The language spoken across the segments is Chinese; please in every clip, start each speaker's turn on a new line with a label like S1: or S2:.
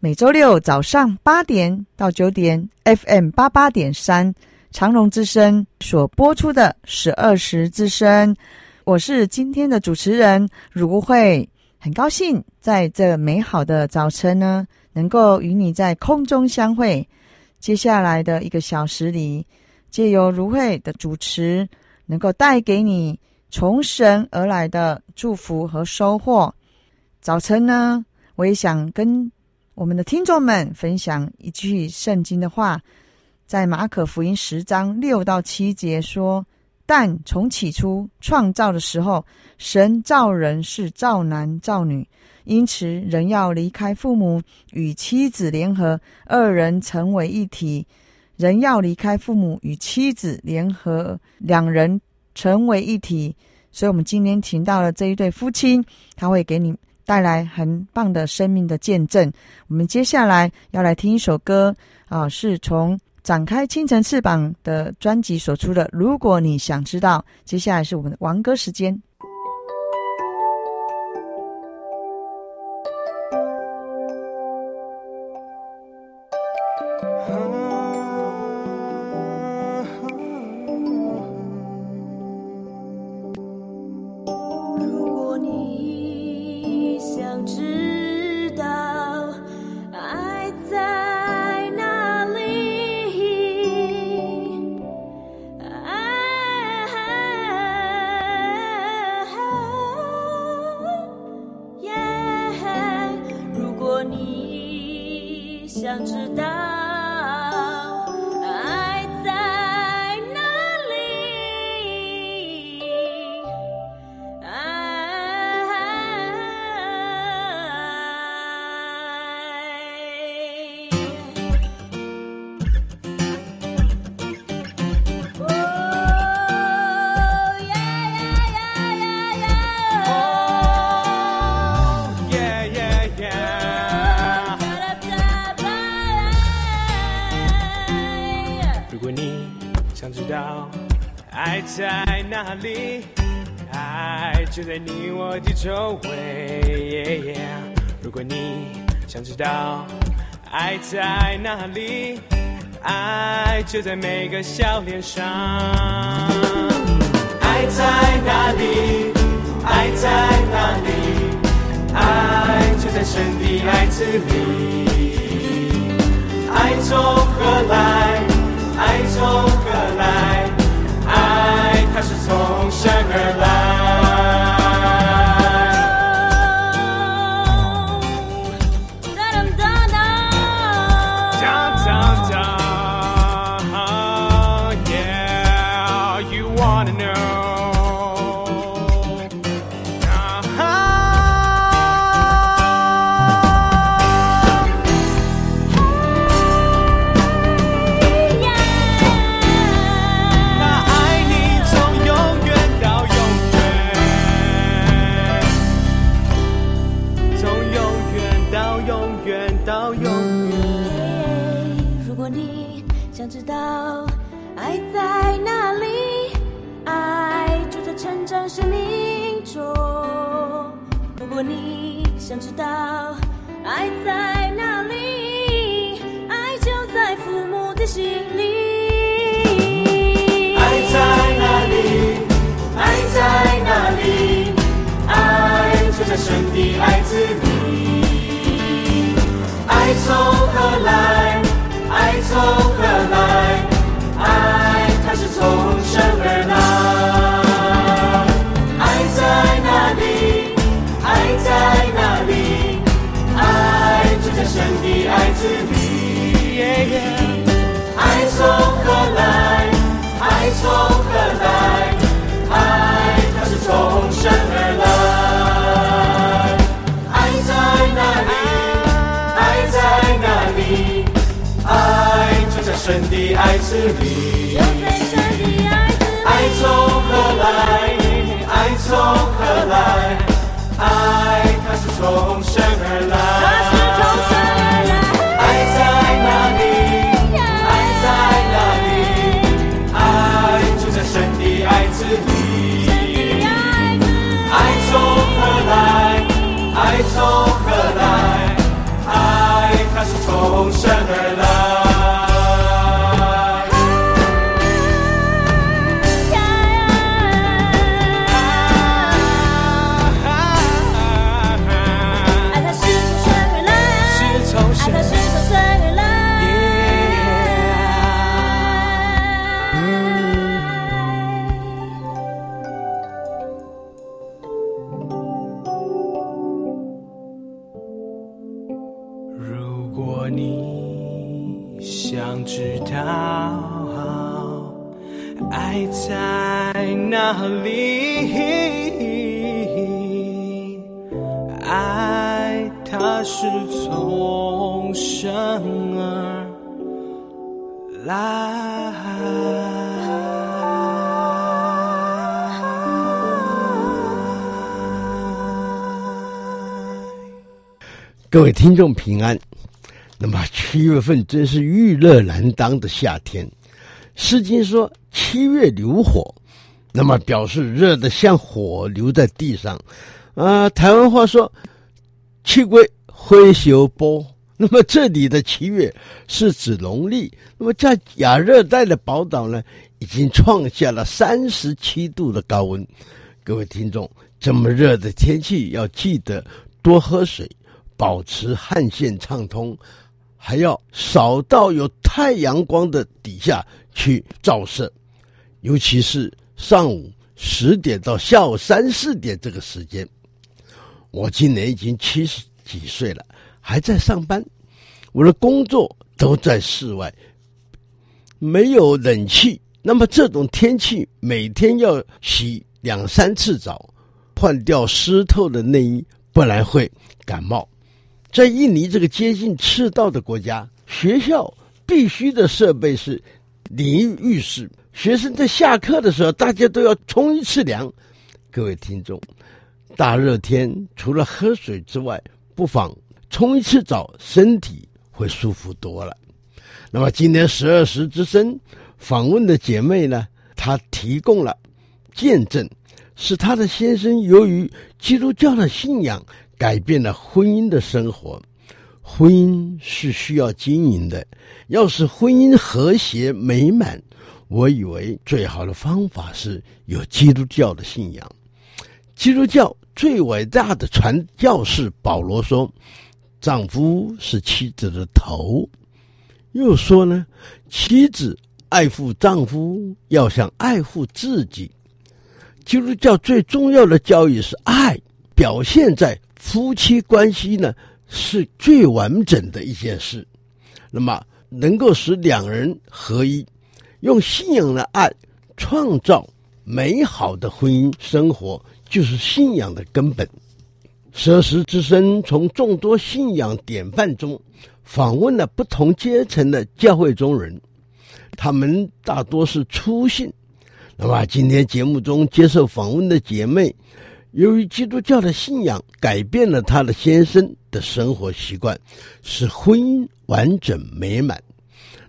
S1: 每周六早上八点到九点 FM 八八点三长隆之声所播出的十二时之声。我是今天的主持人如慧，很高兴在这美好的早晨呢，能够与你在空中相会。接下来的一个小时里，借由如慧的主持，能够带给你从神而来的祝福和收获。早晨呢，我也想跟我们的听众们分享一句圣经的话，在马可福音十章六到七节说。但从起初创造的时候，神造人是造男造女，因此人要离开父母，与妻子联合，二人成为一体。人要离开父母，与妻子联合，两人成为一体。所以，我们今天请到了这一对夫妻，他会给你带来很棒的生命的见证。我们接下来要来听一首歌啊，是从。展开清晨翅膀的专辑所出的，如果你想知道，接下来是我们的王歌时间。
S2: 就在每个笑脸上。爱在哪里？爱在哪里？爱就在神的爱子里。爱从何来？爱从何来？爱它是从神而来。从生而
S3: 来。听众平安。那么七月份真是遇热难当的夏天，《诗经》说七月流火，那么表示热得像火流在地上。啊、呃，台湾话说七月火烧埔，那么这里的七月是指农历。那么在亚热带的宝岛呢，已经创下了三十七度的高温。各位听众，这么热的天气要记得多喝水。保持汗腺畅通，还要少到有太阳光的底下去照射，尤其是上午十点到下午三四点这个时间。我今年已经七十几岁了，还在上班，我的工作都在室外，没有冷气。那么这种天气，每天要洗两三次澡，换掉湿透的内衣，不然会感冒。在印尼这个接近赤道的国家，学校必须的设备是淋浴浴室。学生在下课的时候，大家都要冲一次凉。各位听众，大热天除了喝水之外，不妨冲一次澡，身体会舒服多了。那么今天十二时之声访问的姐妹呢，她提供了见证，是她的先生由于基督教的信仰。改变了婚姻的生活，婚姻是需要经营的。要使婚姻和谐美满，我以为最好的方法是有基督教的信仰。基督教最伟大的传教士保罗说：“丈夫是妻子的头。”又说呢，妻子爱护丈夫要像爱护自己。基督教最重要的教育是爱，表现在。夫妻关系呢，是最完整的一件事，那么能够使两人合一，用信仰的爱创造美好的婚姻生活，就是信仰的根本。十二时之声从众多信仰典范中访问了不同阶层的教会中人，他们大多是初信。那么今天节目中接受访问的姐妹。由于基督教的信仰改变了她的先生的生活习惯，使婚姻完整美满。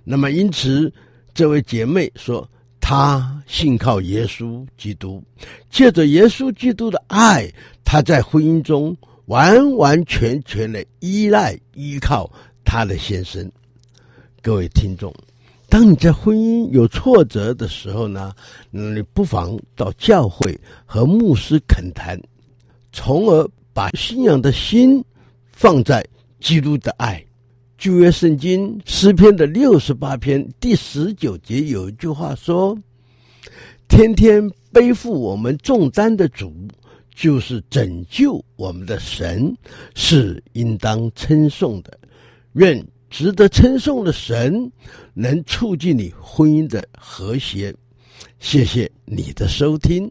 S3: 那么，因此这位姐妹说，她信靠耶稣基督，借着耶稣基督的爱，她在婚姻中完完全全的依赖依靠她的先生。各位听众。当你在婚姻有挫折的时候呢，你不妨到教会和牧师恳谈，从而把信仰的心放在基督的爱。旧约圣经诗篇的六十八篇第十九节有一句话说：“天天背负我们重担的主，就是拯救我们的神，是应当称颂的。”愿。值得称颂的神，能促进你婚姻的和谐。谢谢你的收
S4: 听。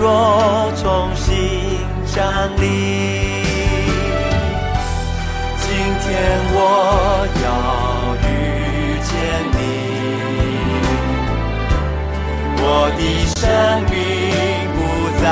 S4: 若重新站立今天我要遇见你我的生命不再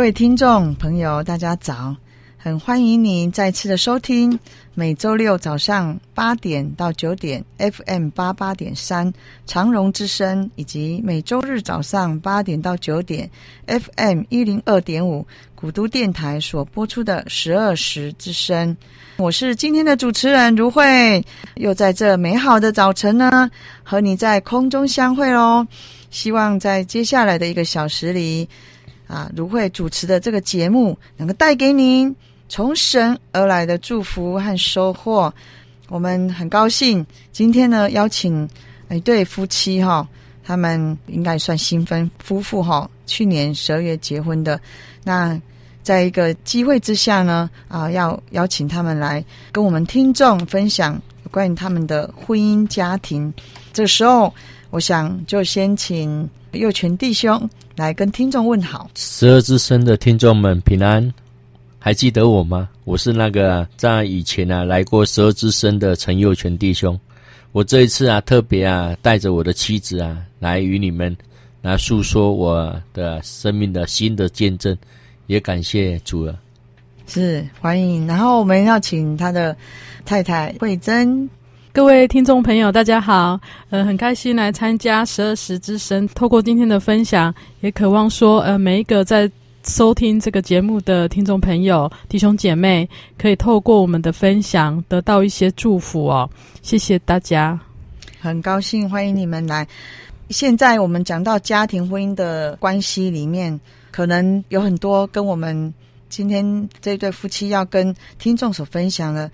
S1: 各位听众朋友，大家早！很欢迎您再次的收听每周六早上八点到九点 FM 八八点三长荣之声，以及每周日早上八点到九点 FM 一零二点五古都电台所播出的十二时之声。我是今天的主持人如慧，又在这美好的早晨呢，和你在空中相会喽。希望在接下来的一个小时里。啊，如慧主持的这个节目，能够带给您从神而来的祝福和收获。我们很高兴今天呢，邀请一对夫妻哈，他们应该算新婚夫妇哈，去年十二月结婚的。那在一个机会之下呢，啊，要邀请他们来跟我们听众分享有关于他们的婚姻家庭。这时候，我想就先请佑全弟兄。来跟听众问好，
S5: 十二之声的听众们平安，还记得我吗？我是那个在以前啊来过十二之声的陈佑全弟兄。我这一次啊特别啊带着我的妻子啊来与你们来诉说我的生命的新的见证，也感谢主了。
S1: 是欢迎，然后我们要请他的太太慧珍。
S6: 各位听众朋友，大家好，呃，很开心来参加十二时之声。透过今天的分享，也渴望说，呃，每一个在收听这个节目的听众朋友、弟兄姐妹，可以透过我们的分享，得到一些祝福哦。谢谢大家，
S1: 很高兴欢迎你们来。现在我们讲到家庭婚姻的关系里面，可能有很多跟我们今天这对夫妻要跟听众所分享的，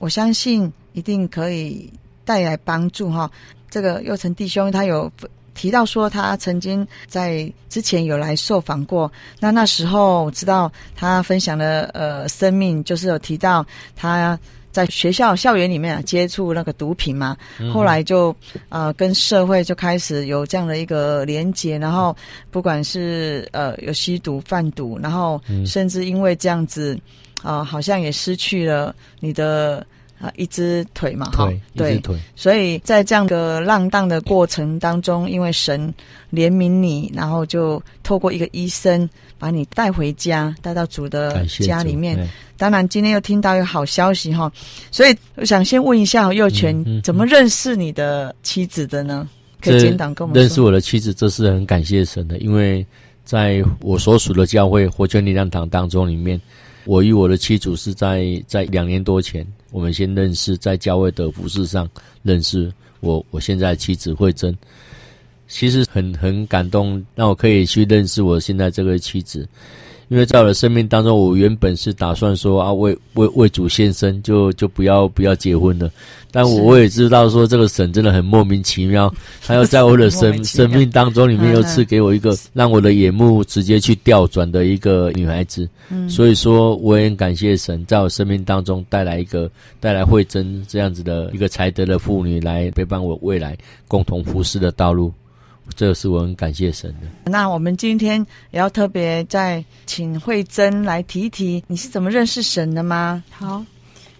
S1: 我相信。一定可以带来帮助哈。这个佑成弟兄他有提到说，他曾经在之前有来受访过。那那时候我知道他分享的呃生命，就是有提到他在学校校园里面啊接触那个毒品嘛，嗯、后来就呃跟社会就开始有这样的一个连结，然后不管是呃有吸毒贩毒，然后甚至因为这样子啊、呃，好像也失去了你的。啊，一只腿嘛，哈，对，一只腿。所以在这样的浪荡的过程当中，因为神怜悯你，然后就透过一个医生把你带回家，带到主的家里面。当然，今天又听到一个好消息哈，所以我想先问一下幼全，嗯嗯、怎么认识你的妻子的呢？可以简短跟我们说。
S5: 认识我的妻子，这是很感谢神的，因为在我所属的教会活泉力量堂当中里面，我与我的妻子是在在两年多前。我们先认识，在教会的服饰上认识我，我现在妻子慧珍，其实很很感动，让我可以去认识我现在这个妻子。因为在我的生命当中，我原本是打算说啊，为为为主献身，就就不要不要结婚了。但我我也知道说，这个神真的很莫名其妙，他要在我的生生命当中里面又赐给我一个让我的眼目直接去调转的一个女孩子。嗯，所以说我也很感谢神，在我生命当中带来一个带来慧珍这样子的一个才德的妇女，来陪伴我未来共同服侍的道路。这是我很感谢神的。
S1: 那我们今天也要特别再请慧珍来提一提，你是怎么认识神的吗？
S6: 好，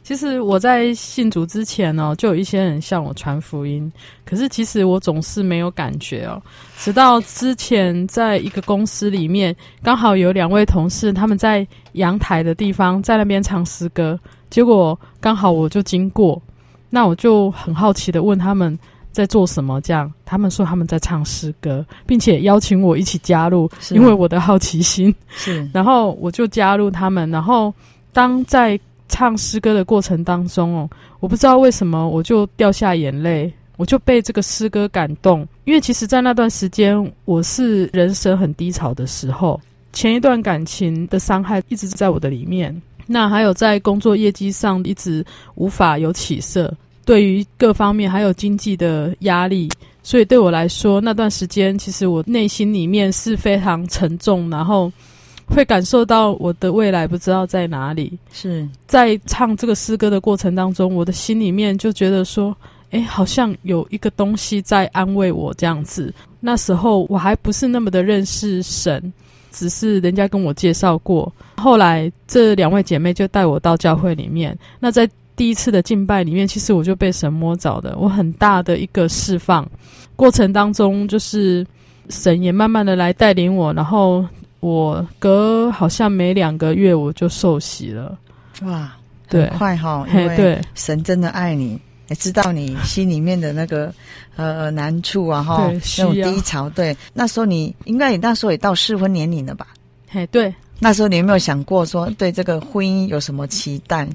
S6: 其实我在信主之前哦，就有一些人向我传福音，可是其实我总是没有感觉哦。直到之前在一个公司里面，刚好有两位同事他们在阳台的地方在那边唱诗歌，结果刚好我就经过，那我就很好奇的问他们。在做什么？这样，他们说他们在唱诗歌，并且邀请我一起加入，因为我的好奇心。是，然后我就加入他们。然后，当在唱诗歌的过程当中哦，我不知道为什么我就掉下眼泪，我就被这个诗歌感动。因为其实，在那段时间，我是人生很低潮的时候，前一段感情的伤害一直在我的里面。那还有在工作业绩上一直无法有起色。对于各方面还有经济的压力，所以对我来说，那段时间其实我内心里面是非常沉重，然后会感受到我的未来不知道在哪里。是在唱这个诗歌的过程当中，我的心里面就觉得说，诶，好像有一个东西在安慰我这样子。那时候我还不是那么的认识神，只是人家跟我介绍过。后来这两位姐妹就带我到教会里面，那在。第一次的敬拜里面，其实我就被神摸着的，我很大的一个释放过程当中，就是神也慢慢的来带领我，然后我隔好像没两个月我就受洗了。
S1: 哇，
S6: 对
S1: 很快哈，因
S6: 为
S1: 神真的爱你，也知道你心里面的那个呃难处啊哈，
S6: 对
S1: 那种低潮。对，那时候你应该也那时候也到适婚年龄了吧？
S6: 嘿，对，
S1: 那时候你有没有想过说对这个婚姻有什么期待？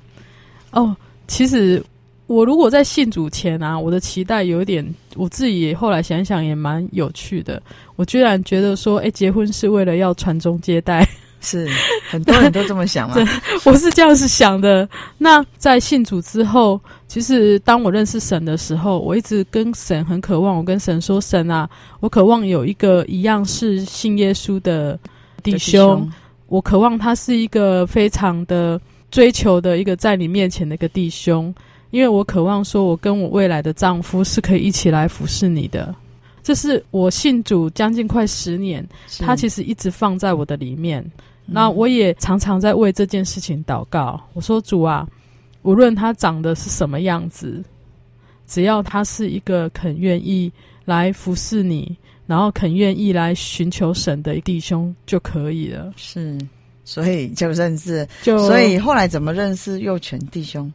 S6: 哦，其实我如果在信主前啊，我的期待有一点，我自己也后来想想也蛮有趣的。我居然觉得说，哎，结婚是为了要传宗接代。
S1: 是很多人都这么想嘛？
S6: 我是这样子想的。那在信主之后，其实当我认识神的时候，我一直跟神很渴望。我跟神说：“神啊，我渴望有一个一样是信耶稣的弟兄。
S1: 弟兄
S6: 我渴望他是一个非常的追求的一个在你面前的一个弟兄，因为我渴望说，我跟我未来的丈夫是可以一起来服侍你的。这是我信主将近快十年，他其实一直放在我的里面。”那我也常常在为这件事情祷告。我说：“主啊，无论他长得是什么样子，只要他是一个肯愿意来服侍你，然后肯愿意来寻求神的弟兄就可以了。”
S1: 是，所以就认识，
S6: 就
S1: 所以后来怎么认识幼犬弟兄？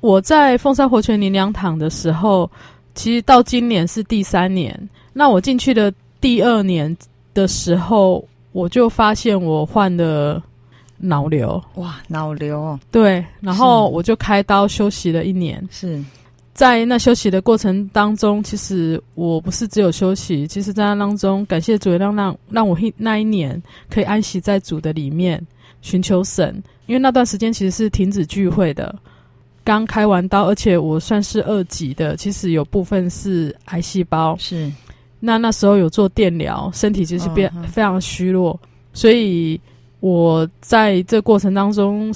S6: 我在凤山活泉灵粮堂的时候，其实到今年是第三年。那我进去的第二年的时候。我就发现我患了脑瘤，
S1: 哇，脑瘤哦，
S6: 对，然后我就开刀休息了一年。
S1: 是
S6: 在那休息的过程当中，其实我不是只有休息，其实在那当中，感谢主让让让我那一年可以安息在主的里面，寻求神。因为那段时间其实是停止聚会的，刚开完刀，而且我算是二级的，其实有部分是癌细胞。
S1: 是。
S6: 那那时候有做电疗，身体其实变非常虚弱，哦、所以我在这过程当中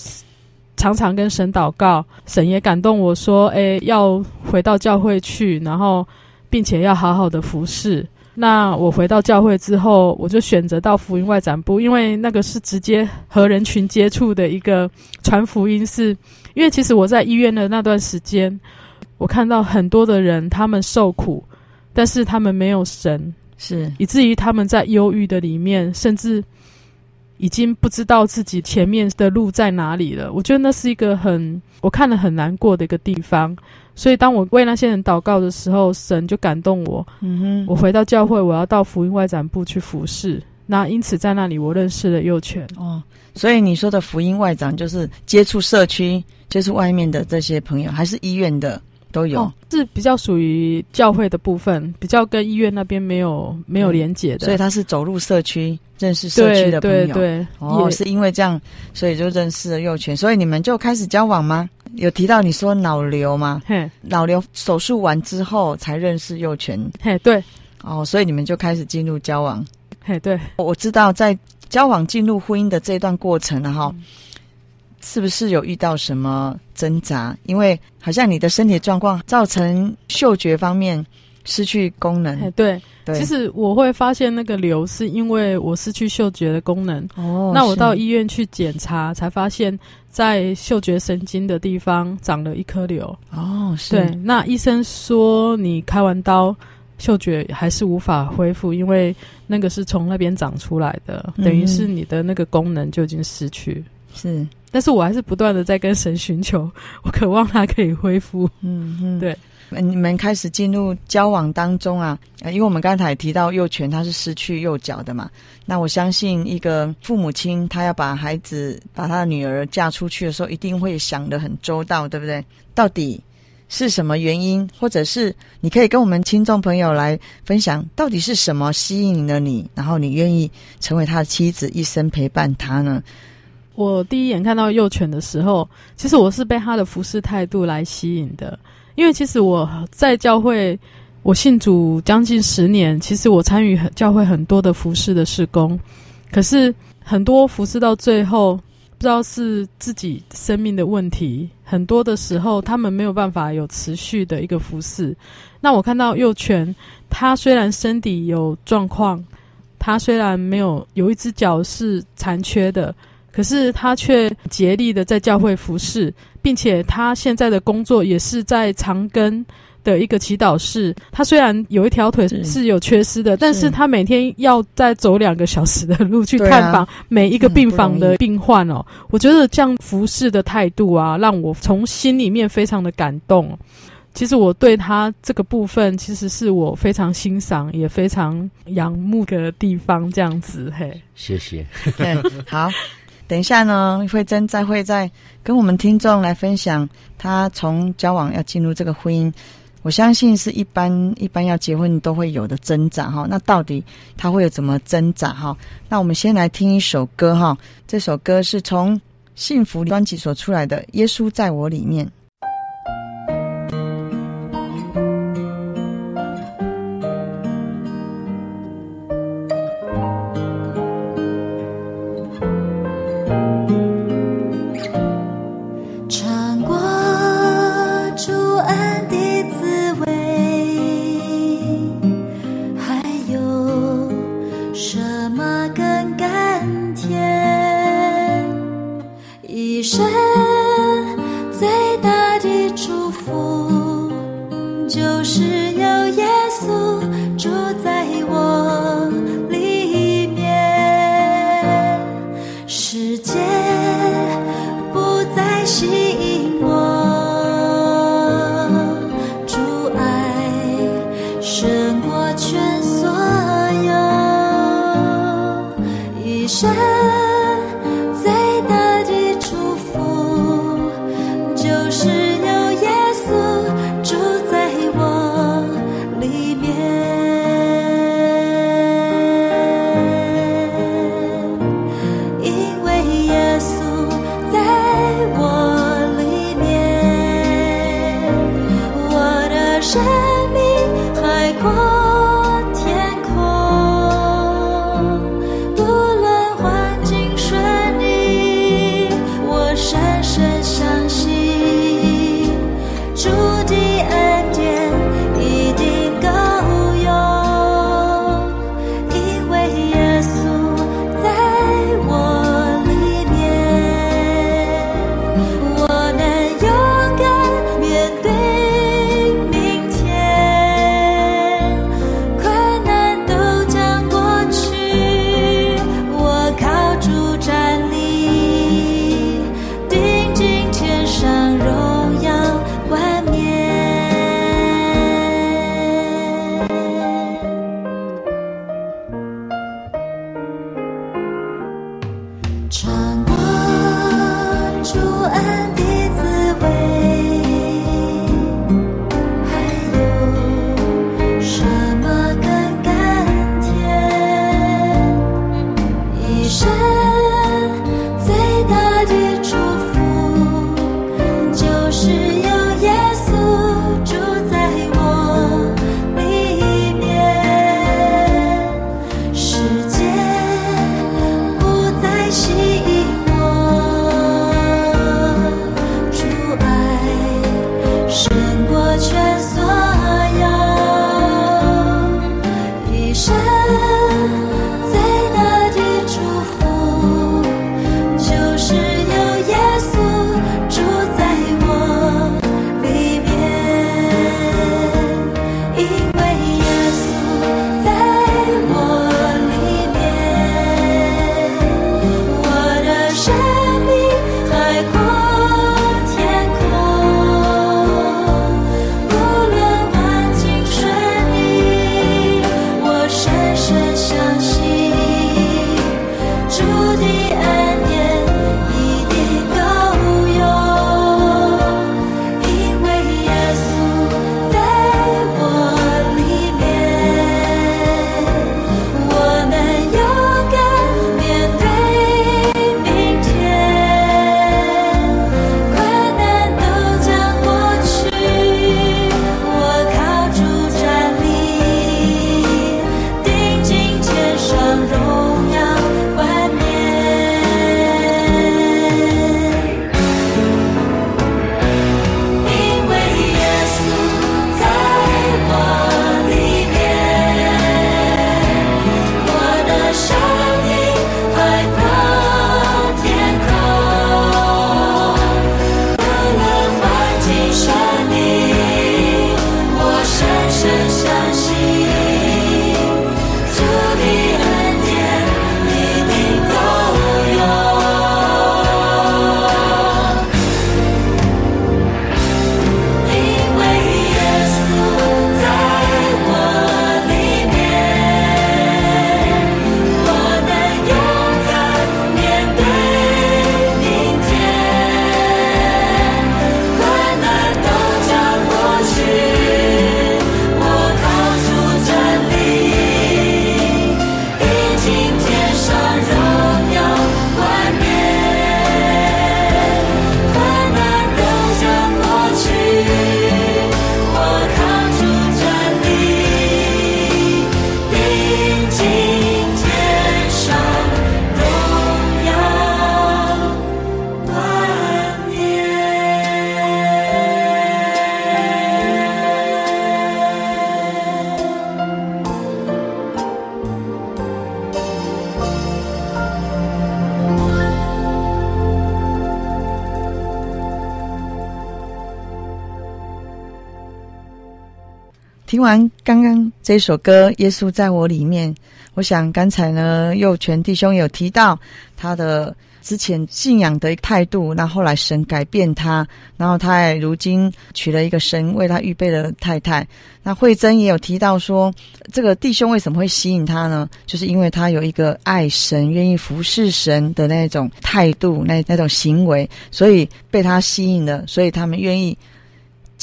S6: 常常跟神祷告，神也感动我说：“诶，要回到教会去，然后并且要好好的服侍。”那我回到教会之后，我就选择到福音外展部，因为那个是直接和人群接触的一个传福音是，是因为其实我在医院的那段时间，我看到很多的人他们受苦。但是他们没有神，
S1: 是
S6: 以至于他们在忧郁的里面，甚至已经不知道自己前面的路在哪里了。我觉得那是一个很我看了很难过的一个地方。所以当我为那些人祷告的时候，神就感动我。嗯哼，我回到教会，我要到福音外展部去服侍。那因此在那里，我认识了幼犬。
S1: 哦，所以你说的福音外展就是接触社区，接触外面的这些朋友，还是医院的？都有、哦，是
S6: 比较属于教会的部分，比较跟医院那边没有没有连结的，
S1: 所以他是走入社区，认识社区的朋友。
S6: 对对对，
S1: 哦，是因为这样，所以就认识了幼犬，所以你们就开始交往吗？有提到你说脑瘤吗？嘿，脑瘤手术完之后才认识幼犬。
S6: 嘿，对，
S1: 哦，所以你们就开始进入交往。
S6: 嘿，对，
S1: 我知道在交往进入婚姻的这段过程，哈。嗯是不是有遇到什么挣扎？因为好像你的身体状况造成嗅觉方面失去功能。
S6: 对，对，其实我会发现那个瘤是因为我失去嗅觉的功能。哦，那我到医院去检查，才发现在嗅觉神经的地方长了一颗瘤。
S1: 哦，是。
S6: 对，那医生说你开完刀，嗅觉还是无法恢复，因为那个是从那边长出来的，嗯、等于是你的那个功能就已经失去。
S1: 是。
S6: 但是我还是不断的在跟神寻求，我渴望他可以恢复。嗯嗯，对。
S1: 你们开始进入交往当中啊，因为我们刚才也提到幼犬它是失去右脚的嘛，那我相信一个父母亲他要把孩子把他的女儿嫁出去的时候，一定会想得很周到，对不对？到底是什么原因，或者是你可以跟我们听众朋友来分享，到底是什么吸引了你，然后你愿意成为他的妻子，一生陪伴他呢？
S6: 我第一眼看到幼犬的时候，其实我是被他的服侍态度来吸引的。因为其实我在教会，我信主将近十年，其实我参与教会很多的服侍的事工，可是很多服侍到最后，不知道是自己生命的问题，很多的时候他们没有办法有持续的一个服侍。那我看到幼犬，它虽然身体有状况，它虽然没有有一只脚是残缺的。可是他却竭力的在教会服侍，并且他现在的工作也是在长庚的一个祈祷室，他虽然有一条腿是有缺失的，但是他每天要再走两个小时的路去探访每一个病房的病患哦。我觉得这样服侍的态度啊，让我从心里面非常的感动。其实我对他这个部分，其实是我非常欣赏也非常仰慕的地方。这样子，嘿，
S5: 谢谢。
S4: 对，好。等一下呢，慧珍再会再跟我们听众来分享，她从交往要进入这个婚姻，我相信是一般一般要结婚都会有的挣扎哈。那到底她会有怎么挣扎哈？那我们先来听一首歌哈，这首歌是从幸福专辑所出来的《耶稣在我里面》。
S1: 听完刚刚这首歌《耶稣在我里面》，我想刚才呢，幼全弟兄有提到他的之前信仰的态度，那后来神改变他，然后他也如今娶了一个神为他预备的太太。那慧珍也有提到说，这个弟兄为什么会吸引他呢？就是因为他有一个爱神、愿意服侍神的那种态度、那那种行为，所以被他吸引了，所以他们愿意。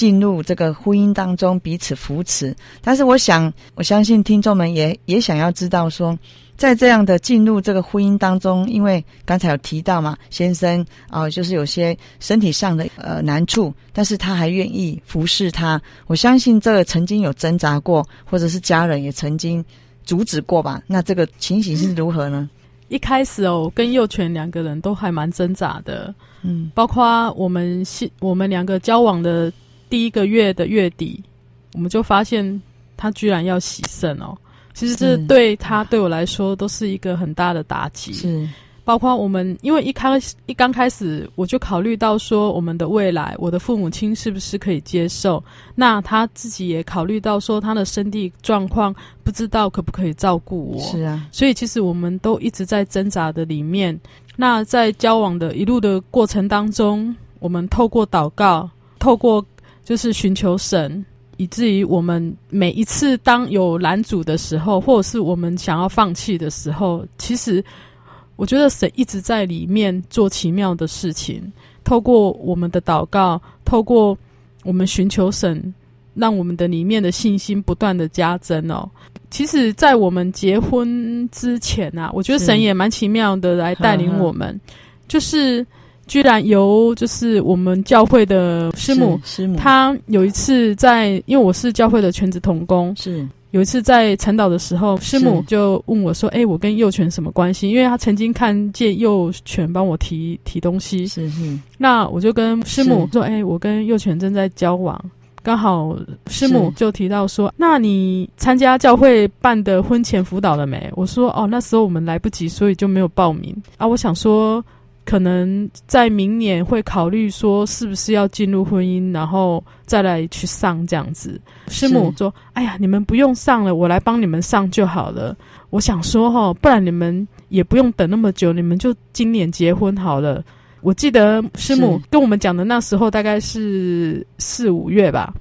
S1: 进入这个婚姻当中，彼此扶持。但是，我想，我相信听众们也也想要知道说，在这样的进入这个婚姻当中，因为刚才有提到嘛，先生啊、呃，就是有些身体上的呃难处，但是他还愿意服侍他。我相信这个曾经有挣扎过，或者是家人也曾经阻止过吧。那这个情形是如何呢？
S6: 一开始哦，跟幼犬两个人都还蛮挣扎的，嗯，包括我们我们两个交往的。第一个月的月底，我们就发现他居然要洗肾哦。其实这对他对我来说都是一个很大的打击。是，包括我们，因为一开始一刚开始，我就考虑到说我们的未来，我的父母亲是不是可以接受？那他自己也考虑到说他的身体状况，不知道可不可以照顾我。是啊，所以其实我们都一直在挣扎的里面。那在交往的一路的过程当中，我们透过祷告，透过。就是寻求神，以至于我们每一次当有拦阻的时候，或者是我们想要放弃的时候，其实我觉得神一直在里面做奇妙的事情。透过我们的祷告，透过我们寻求神，让我们的里面的信心不断的加增哦。其实，在我们结婚之前啊，我觉得神也蛮奇妙的来带领我们，就是。居然由就是我们教会的师母，师母，他有一次在，因为我是教会的全职童工，是有一次在晨祷的时候，师母就问我说：“哎、欸，我跟幼犬什么关系？”因为他曾经看见幼犬帮我提提东西，是是。那我就跟师母说：“哎、欸，我跟幼犬正在交往，刚好师母就提到说，那你参加教会办的婚前辅导了没？”我说：“哦，那时候我们来不及，所以就没有报名啊。”我想说。可能在明年会考虑说是不是要进入婚姻，然后再来去上这样子。师母说：“哎呀，你们不用上了，我来帮你们上就好了。”我想说哈，不然你们也不用等那么久，你们就今年结婚好了。我记得师母跟我们讲的那时候大概是四五月吧，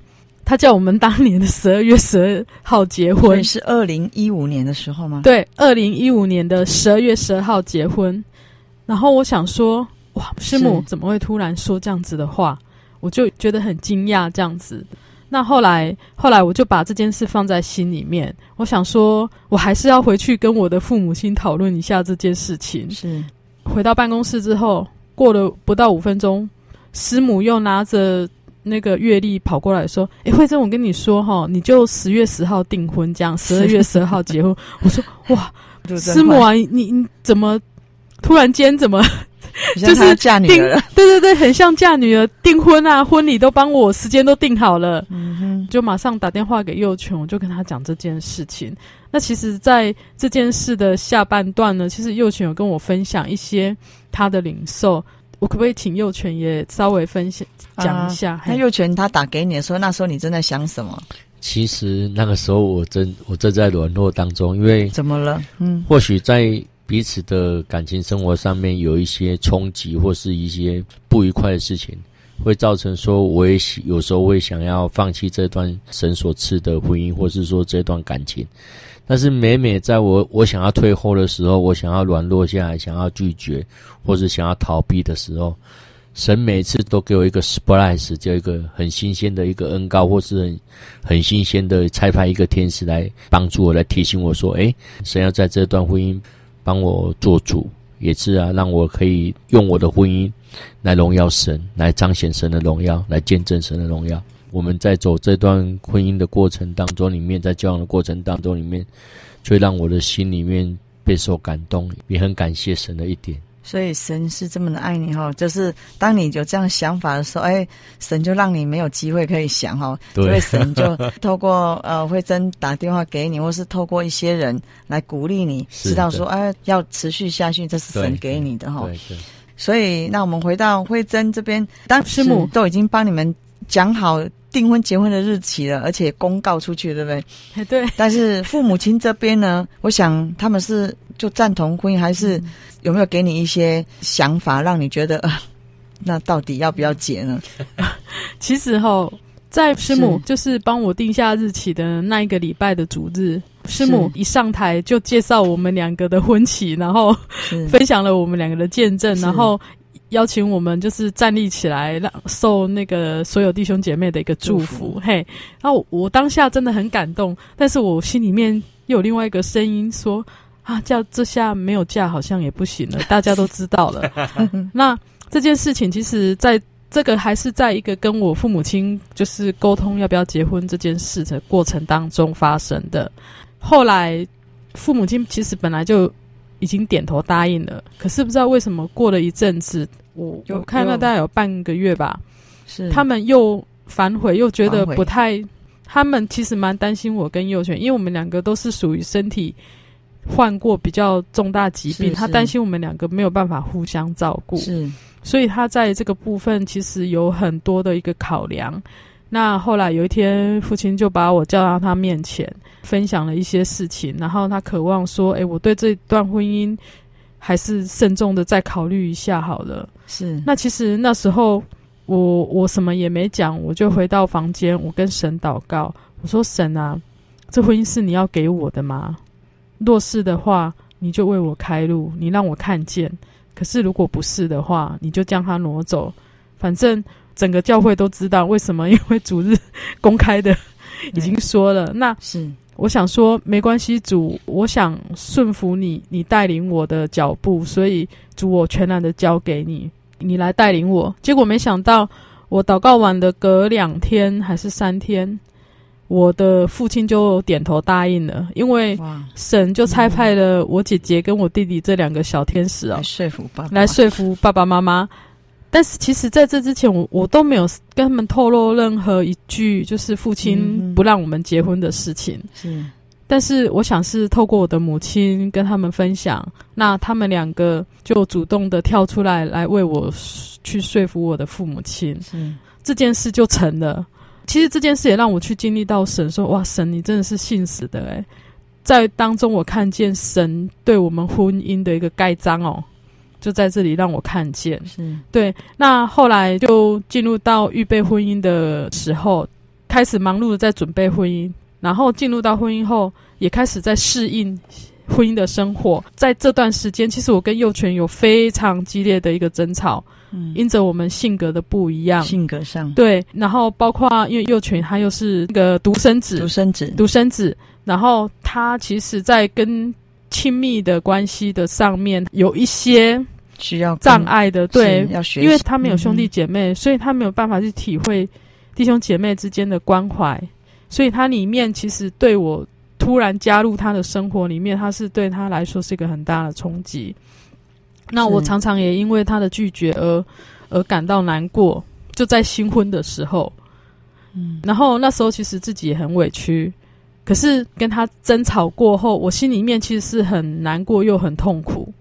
S6: 他叫我们当年的十二月十二号结婚，
S1: 是二零一五年的时候吗？
S6: 对，二零一五年的十二月十二号结婚。然后我想说，哇，师母怎么会突然说这样子的话？我就觉得很惊讶，这样子。那后来，后来我就把这件事放在心里面。我想说，我还是要回去跟我的父母亲讨论一下这件事情。是，回到办公室之后，过了不到五分钟，师母又拿着那个月历跑过来说：“诶，慧珍，我跟你说哈，你就十月十号订婚，这样十二月十二号结婚。”我说：“哇，师母啊，你你怎么？”突然间怎么 就是
S1: 嫁女儿了？
S6: 对对对，很像嫁女儿，订婚啊，婚礼都帮我，时间都定好了。嗯哼，就马上打电话给幼犬，我就跟他讲这件事情。那其实，在这件事的下半段呢，其实幼犬有跟我分享一些他的领受。我可不可以请幼犬也稍微分享讲一下？
S1: 那幼犬他打给你的时候，那时候你正在想什么？
S5: 其实那个时候我正我正在软弱当中，因为
S1: 怎么了？嗯，
S5: 或许在。彼此的感情生活上面有一些冲击，或是一些不愉快的事情，会造成说，我也有时候会想要放弃这段神所赐的婚姻，或是说这段感情。但是每每在我我想要退后的时候，我想要软弱下来，想要拒绝，或是想要逃避的时候，神每次都给我一个 surprise，就一个很新鲜的一个恩膏，或是很很新鲜的差派一个天使来帮助我，来提醒我说，诶，神要在这段婚姻。帮我做主，也是啊，让我可以用我的婚姻来荣耀神，来彰显神的荣耀，来见证神的荣耀。我们在走这段婚姻的过程当中，里面在交往的过程当中，里面，最让我的心里面备受感动，也很感谢神的一点。
S1: 所以神是这么的爱你哈，就是当你有这样想法的时候，哎，神就让你没有机会可以想哈，对，所以神就 透过呃慧珍打电话给你，或是透过一些人来鼓励你，知道说哎要持续下去，这是神给你的哈。对对。所以那我们回到慧珍这边，当师母都已经帮你们讲好订婚结婚的日期了，而且公告出去，对不对？
S6: 对。
S1: 但是父母亲这边呢，我想他们是就赞同婚姻，还是有没有给你一些想法，让你觉得呃，那到底要不要结呢？
S6: 其实哈，在师母就是帮我定下日期的那一个礼拜的主日，师母一上台就介绍我们两个的婚期，然后分享了我们两个的见证，然后。邀请我们就是站立起来，让受那个所有弟兄姐妹的一个祝福。嘿，然后我，我当下真的很感动，但是我心里面又有另外一个声音说：啊，叫这下没有嫁好像也不行了。大家都知道了，那这件事情其实在这个还是在一个跟我父母亲就是沟通要不要结婚这件事的过程当中发生的。后来父母亲其实本来就已经点头答应了，可是不知道为什么过了一阵子。我我看到大概有半个月吧，是他们又反悔，又觉得不太，他们其实蛮担心我跟幼犬，因为我们两个都是属于身体患过比较重大疾病，他担心我们两个没有办法互相照顾，是，所以他在这个部分其实有很多的一个考量。那后来有一天，父亲就把我叫到他面前，分享了一些事情，然后他渴望说：“诶，我对这段婚姻。”还是慎重的再考虑一下好了。是，那其实那时候我我什么也没讲，我就回到房间，我跟神祷告，我说神啊，这婚姻是你要给我的吗？若是的话，你就为我开路，你让我看见。可是如果不是的话，你就将它挪走。反正整个教会都知道为什么，因为主日公开的已经说了，那是。我想说，没关系，主，我想顺服你，你带领我的脚步，所以主，我全然的交给你，你来带领我。结果没想到，我祷告完的隔两天还是三天，我的父亲就点头答应了，因为神就差派了我姐姐跟我弟弟这两个小天使啊，来说服爸爸，来说服爸爸妈妈。但是其实，在这之前，我我都没有跟他们透露任何一句，就是父亲不让我们结婚的事情。是，但是我想是透过我的母亲跟他们分享，那他们两个就主动的跳出来，来为我去说服我的父母亲。是，这件事就成了。其实这件事也让我去经历到神说：“哇，神你真的是信实的诶，在当中我看见神对我们婚姻的一个盖章哦。”就在这里让我看见，是对。那后来就进入到预备婚姻的时候，开始忙碌的在准备婚姻，然后进入到婚姻后，也开始在适应婚姻的生活。在这段时间，其实我跟佑全有非常激烈的一个争吵，嗯，因着我们性格的不一样，性格上对。然后包括因为佑全他又是那个独生子，独生子，独生子。然后他其实，在跟亲密的关系的上面有一些需要障碍的，对，要学，因为他没有兄弟姐妹，嗯，所以他没有办法去体会弟兄姐妹之间的关怀，所以他里面其实对我突然加入他的生活里面，他是对他来说是一个很大的冲击。那我常常也因为他的拒绝而而感到难过，就在新婚的时候，嗯，然后那时候其实自己也很委屈。可是跟他争吵过后，我心里面其实是很难过又很痛苦。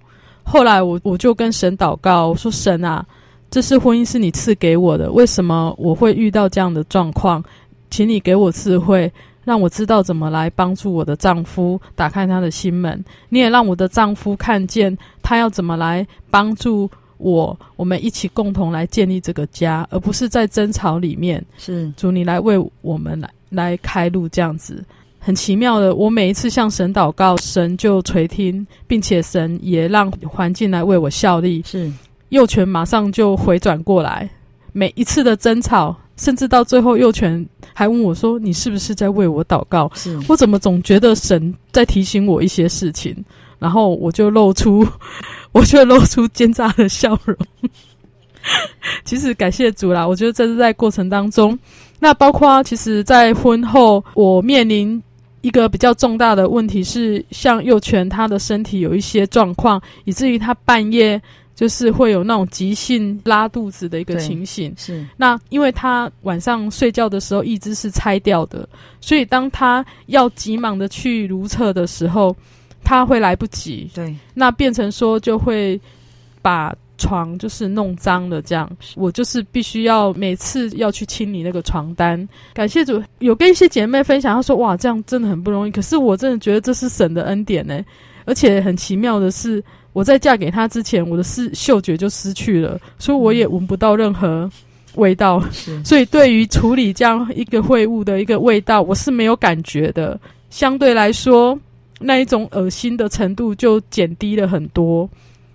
S6: 后来我我就跟神祷告，我说：“神啊，这是婚姻是你赐给我的，为什么我会遇到这样的状况？请你给我智慧，让我知道怎么来帮助我的丈夫打开他的心门。你也让我的丈夫看见他要怎么来帮助我，我们一起共同来建立这个家，而不是在争吵里面。是主，你来为我们来来开路，这样子。”很奇妙的，我每一次向神祷告，神就垂听，并且神也让环境来为我效力。是，幼犬马上就回转过来。每一次的争吵，甚至到最后，幼犬还问我说：“你是不是在为我祷告？”是，我怎么总觉得神在提醒我一些事情？然后我就露出，我就露出奸诈的笑容。其实感谢主啦，我觉得这是在过程当中，那包括其实，在婚后我面临。一个比较重大的问题是，像幼犬它的身体有一些状况，以至于它半夜就是会有那种急性拉肚子的一个情形。是，那因为它晚上睡觉的时候一只是拆掉的，所以当它要急忙的去如厕的时候，它会来不及。对，那变成说就会把床就是弄脏了，这样我就是必须要每次要去清理那个床单。感谢主，有跟一些姐妹分享，她说：“哇，这样真的很不容易。”可是我真的觉得这是神的恩典呢。而且很奇妙的是，我在嫁给他之前，我的视嗅觉就失去了，所以我也闻不到任何味道。所以对于处理这样一个秽物的一个味道，我是没有感觉的。相对来说，那一种恶心的程度就减低了很多。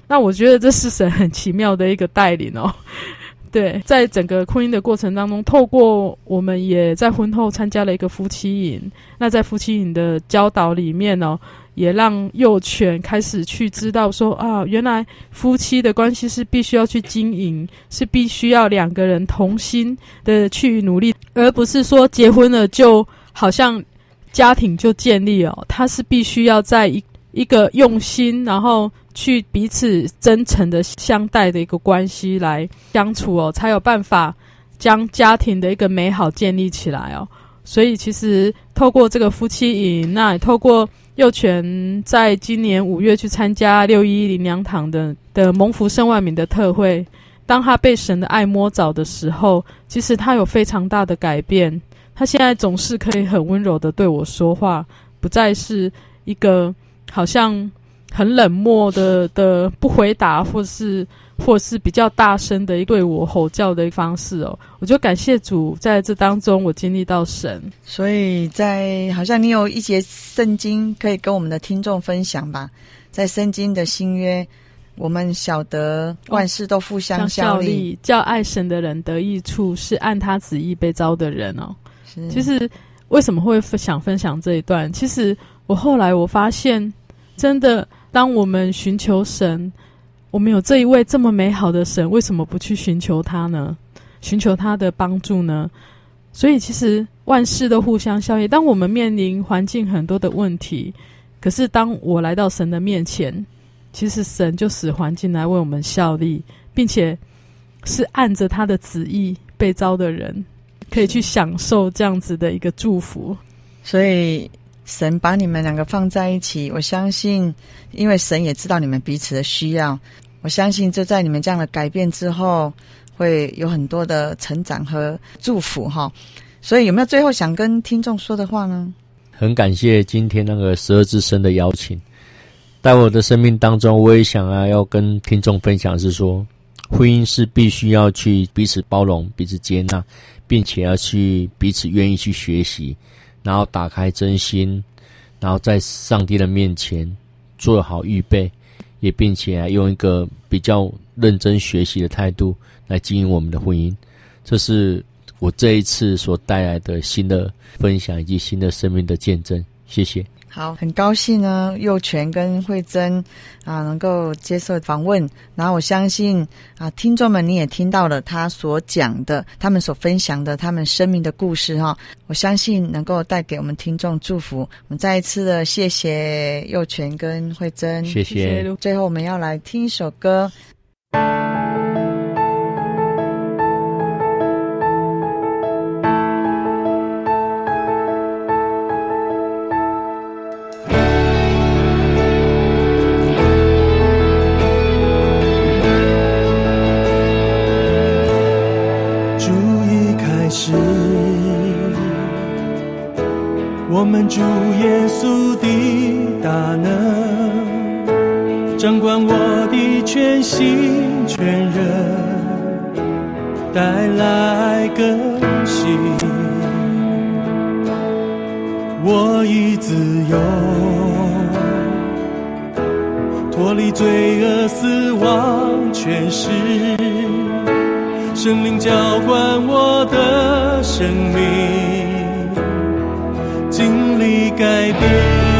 S6: 那我觉得这是神很奇妙的一个带领哦。对，在整个婚姻的过程当中，透过我们也在婚后参加了一个夫妻营。那在夫妻营的教导里面呢、哦。也让幼犬开始去知道说啊，原来夫妻的关系是必须要去经营，是必须要两个人同心的去努力，而不是说结婚了就好像家庭就建立了。他是必须要在一一个用心，然后去彼此真诚的相待的一个关系来相处哦，才有办法将家庭的一个美好建立起来哦。所以其实透过这个夫妻营，那也透过。幼犬在今年五月去参加六一灵粮堂的的蒙福圣万民的特会，当他被神的爱摸着的时候，其实他有非常大的改变。他现在总是可以很温柔的对我说话，不再是一个好像很冷漠的的不回答，或是。或是比较大声的对我吼叫的方式哦，我就感谢主，在这当中我经历到神。
S1: 所以在好像你有一节圣经可以跟我们的听众分享吧，在圣经的新约，我们晓得万事都互相效力，
S6: 叫爱神的人得益处，是按他旨意被招的人哦。是其实为什么会想分享这一段？其实我后来我发现，真的当我们寻求神。我们有这一位这么美好的神，为什么不去寻求他呢？寻求他的帮助呢？所以其实万事都互相效力。当我们面临环境很多的问题，可是当我来到神的面前，其实神就使环境来为我们效力，并且是按着他的旨意被招的人，可以去享受这样子的一个祝福。
S1: 所以。神把你们两个放在一起，我相信，因为神也知道你们彼此的需要，我相信就在你们这样的改变之后，会有很多的成长和祝福哈。所以有没有最后想跟听众说的话呢？
S5: 很感谢今天那个十二之声的邀请，在我的生命当中，我也想啊要跟听众分享是说，婚姻是必须要去彼此包容、彼此接纳，并且要去彼此愿意去学习。然后打开真心，然后在上帝的面前做好预备，也并且用一个比较认真学习的态度来经营我们的婚姻。这是我这一次所带来的新的分享以及新的生命的见证。谢谢。
S1: 好，很高兴呢，幼全跟慧珍啊能够接受访问，然后我相信啊，听众们你也听到了他所讲的，他们所分享的他们生命的故事哈，我相信能够带给我们听众祝福。我们再一次的谢谢幼全跟慧珍，
S5: 谢谢。
S1: 最后我们要来听一首歌。
S2: 我
S7: 们主耶稣的大能，掌管我的全心全人，带来更新。我已自由，脱离罪恶死亡权势，圣灵浇灌我的生命。经历改
S2: 变。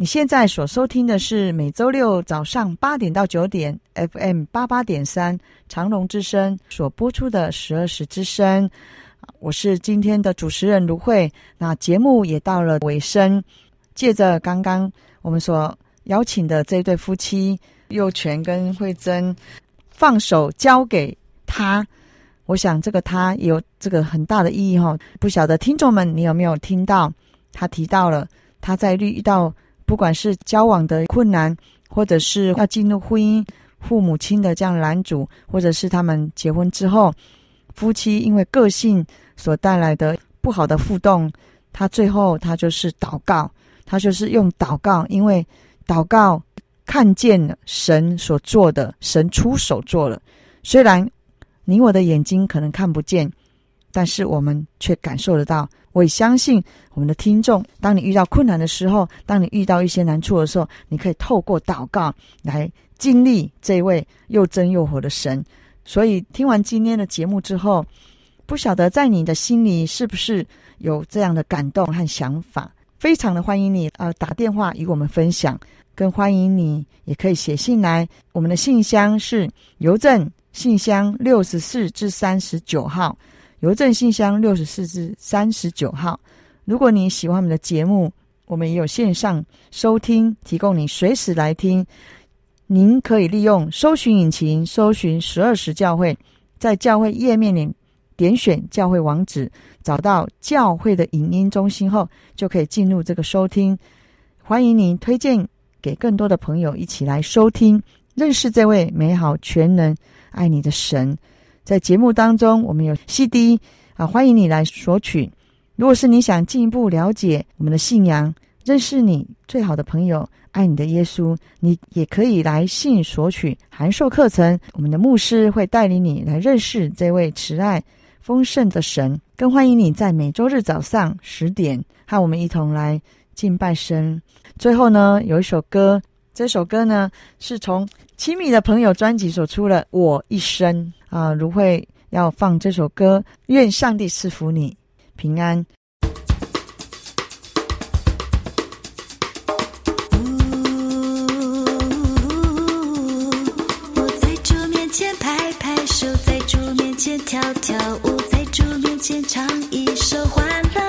S2: 你现在所收听的是每周六早上八点到九点 FM 八八点三长隆之声所播出的十二时之声，我是今天的主持人卢慧。那节目也到了尾声，借着刚刚我们所邀请的这对夫妻又权跟慧珍放手交给他，我想这个他有这个很大的意义哈。不晓得听众们你有没有听到他提到了他在遇到。不管是交往的困难或者是要进入婚姻父母亲的这样拦阻或者是他们结婚之后夫妻因为个性
S1: 所带来的不好的互动他最后他就是祷告他就是用祷告因为祷告看见了神所做的神出手做了。虽然你我的眼睛可能看不见但是我们却感受得到。我也相信我们的听众，当你遇到困难的时候，当你遇到一些难处的时候，你可以透过祷告来经历这位又真又活的神。所以听完今天的节目之后，不晓得在你的心里是不是有这样的感动和想法？非常的欢迎你呃打电话与我们分享，更欢迎你也可以写信来。我们的信箱是邮政信箱六十四至三十九号。邮政信箱六十四至三十九号。如果你喜欢我们的节目，我们也有线上收听，提供你随时来听。您可以利用搜寻引擎搜寻十二时教会，在教会页面里点选教会网址，找到教会的影音中心后，就可以进入这个收听。欢迎您推荐给更多的朋友一起来收听，认识这位美好、全能、爱你的神。在节目当中，我们有 CD 啊，欢迎你来索取。如果是你想进一步了解我们的信仰，认识你最好的朋友，爱你的耶稣，你也可以来信索取函授课程。我们的牧师会带领你来认识这位慈爱丰盛的神。更欢迎你在每周日早上十点和我们一同来敬拜神。最后呢，有一首歌，这首歌呢是从亲密的朋友专辑所出的《我一生》。啊，如慧要放这首歌，愿上帝赐福你平安。
S4: 我在主面前拍拍手，在主面前跳跳舞，在主面前唱一首欢乐。